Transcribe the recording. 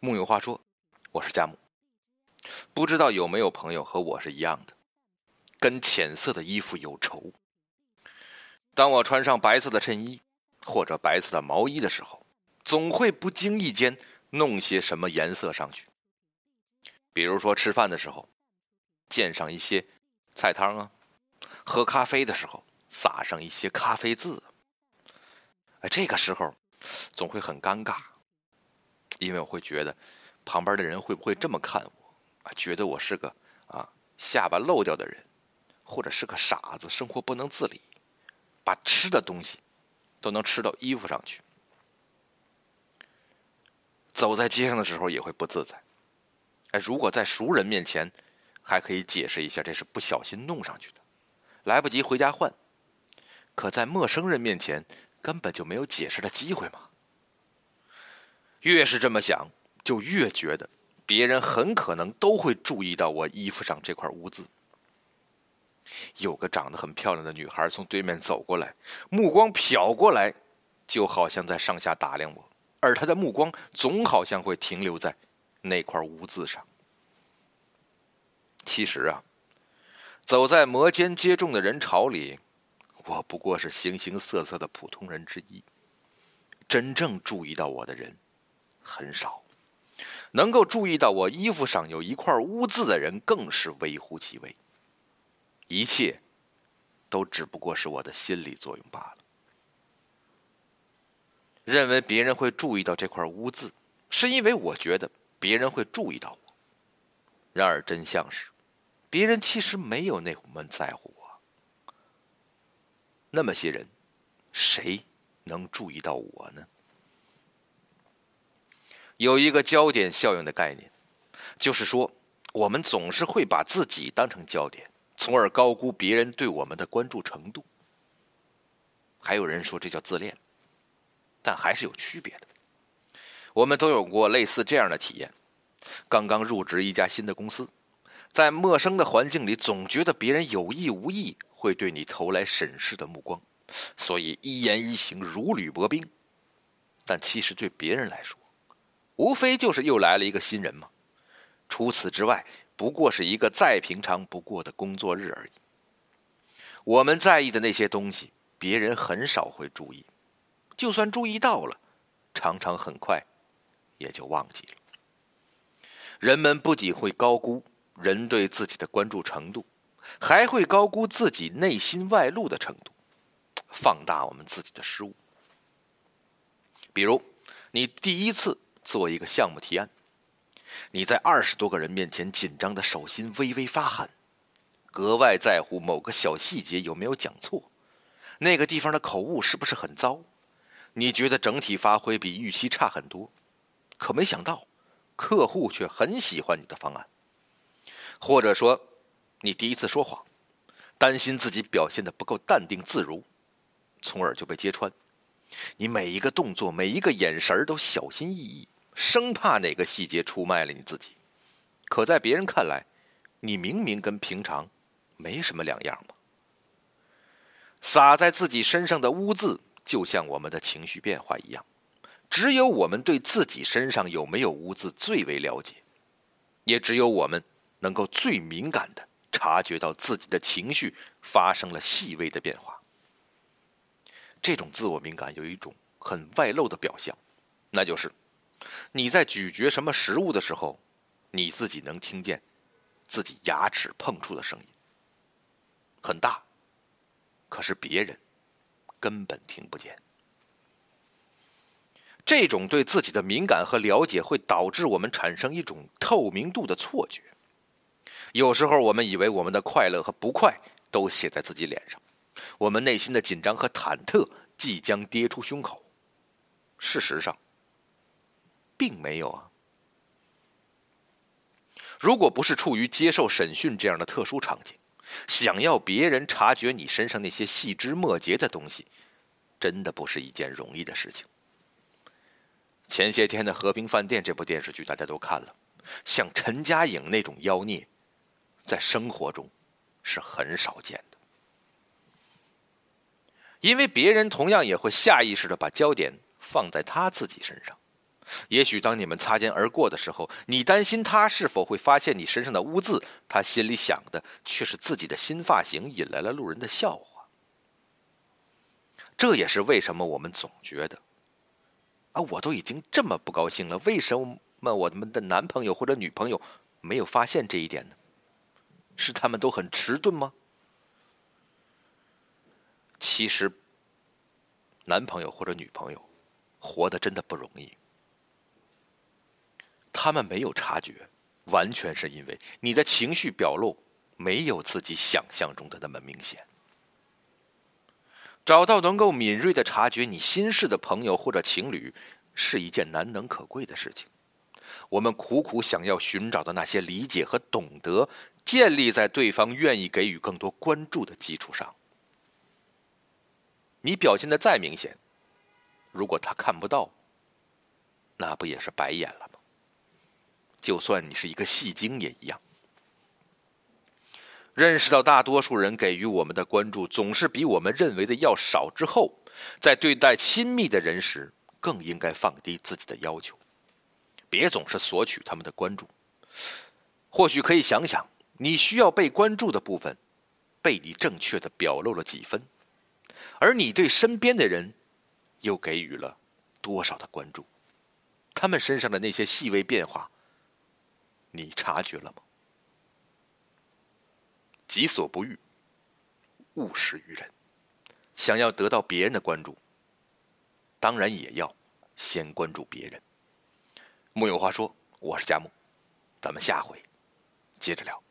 木有话说，我是佳木。不知道有没有朋友和我是一样的，跟浅色的衣服有仇。当我穿上白色的衬衣或者白色的毛衣的时候，总会不经意间弄些什么颜色上去。比如说吃饭的时候，溅上一些菜汤啊；喝咖啡的时候，撒上一些咖啡渍。哎，这个时候总会很尴尬。因为我会觉得，旁边的人会不会这么看我啊？觉得我是个啊下巴漏掉的人，或者是个傻子，生活不能自理，把吃的东西都能吃到衣服上去。走在街上的时候也会不自在。哎，如果在熟人面前，还可以解释一下这是不小心弄上去的，来不及回家换。可在陌生人面前，根本就没有解释的机会嘛。越是这么想，就越觉得别人很可能都会注意到我衣服上这块污渍。有个长得很漂亮的女孩从对面走过来，目光瞟过来，就好像在上下打量我，而她的目光总好像会停留在那块污渍上。其实啊，走在摩肩接踵的人潮里，我不过是形形色色的普通人之一。真正注意到我的人。很少，能够注意到我衣服上有一块污渍的人更是微乎其微。一切，都只不过是我的心理作用罢了。认为别人会注意到这块污渍，是因为我觉得别人会注意到我。然而真相是，别人其实没有那么在乎我。那么些人，谁能注意到我呢？有一个焦点效应的概念，就是说，我们总是会把自己当成焦点，从而高估别人对我们的关注程度。还有人说这叫自恋，但还是有区别的。我们都有过类似这样的体验：刚刚入职一家新的公司，在陌生的环境里，总觉得别人有意无意会对你投来审视的目光，所以一言一行如履薄冰。但其实对别人来说，无非就是又来了一个新人嘛，除此之外，不过是一个再平常不过的工作日而已。我们在意的那些东西，别人很少会注意，就算注意到了，常常很快也就忘记了。人们不仅会高估人对自己的关注程度，还会高估自己内心外露的程度，放大我们自己的失误。比如，你第一次。做一个项目提案，你在二十多个人面前紧张的手心微微发汗，格外在乎某个小细节有没有讲错，那个地方的口误是不是很糟？你觉得整体发挥比预期差很多，可没想到，客户却很喜欢你的方案。或者说，你第一次说谎，担心自己表现的不够淡定自如，从而就被揭穿。你每一个动作、每一个眼神都小心翼翼。生怕哪个细节出卖了你自己，可在别人看来，你明明跟平常没什么两样嘛。洒在自己身上的污渍，就像我们的情绪变化一样，只有我们对自己身上有没有污渍最为了解，也只有我们能够最敏感的察觉到自己的情绪发生了细微的变化。这种自我敏感有一种很外露的表象，那就是。你在咀嚼什么食物的时候，你自己能听见自己牙齿碰触的声音，很大，可是别人根本听不见。这种对自己的敏感和了解，会导致我们产生一种透明度的错觉。有时候，我们以为我们的快乐和不快都写在自己脸上，我们内心的紧张和忐忑即将跌出胸口。事实上，并没有啊！如果不是处于接受审讯这样的特殊场景，想要别人察觉你身上那些细枝末节的东西，真的不是一件容易的事情。前些天的《和平饭店》这部电视剧大家都看了，像陈佳颖那种妖孽，在生活中是很少见的，因为别人同样也会下意识的把焦点放在他自己身上。也许当你们擦肩而过的时候，你担心他是否会发现你身上的污渍，他心里想的却是自己的新发型引来了路人的笑话。这也是为什么我们总觉得，啊，我都已经这么不高兴了，为什么我们的男朋友或者女朋友没有发现这一点呢？是他们都很迟钝吗？其实，男朋友或者女朋友活得真的不容易。他们没有察觉，完全是因为你的情绪表露没有自己想象中的那么明显。找到能够敏锐的察觉你心事的朋友或者情侣，是一件难能可贵的事情。我们苦苦想要寻找的那些理解和懂得，建立在对方愿意给予更多关注的基础上。你表现的再明显，如果他看不到，那不也是白演了吗？就算你是一个戏精也一样。认识到大多数人给予我们的关注总是比我们认为的要少之后，在对待亲密的人时，更应该放低自己的要求，别总是索取他们的关注。或许可以想想，你需要被关注的部分，被你正确的表露了几分。而你对身边的人，又给予了多少的关注？他们身上的那些细微变化，你察觉了吗？己所不欲，勿施于人。想要得到别人的关注，当然也要先关注别人。木有话说，我是佳木，咱们下回接着聊。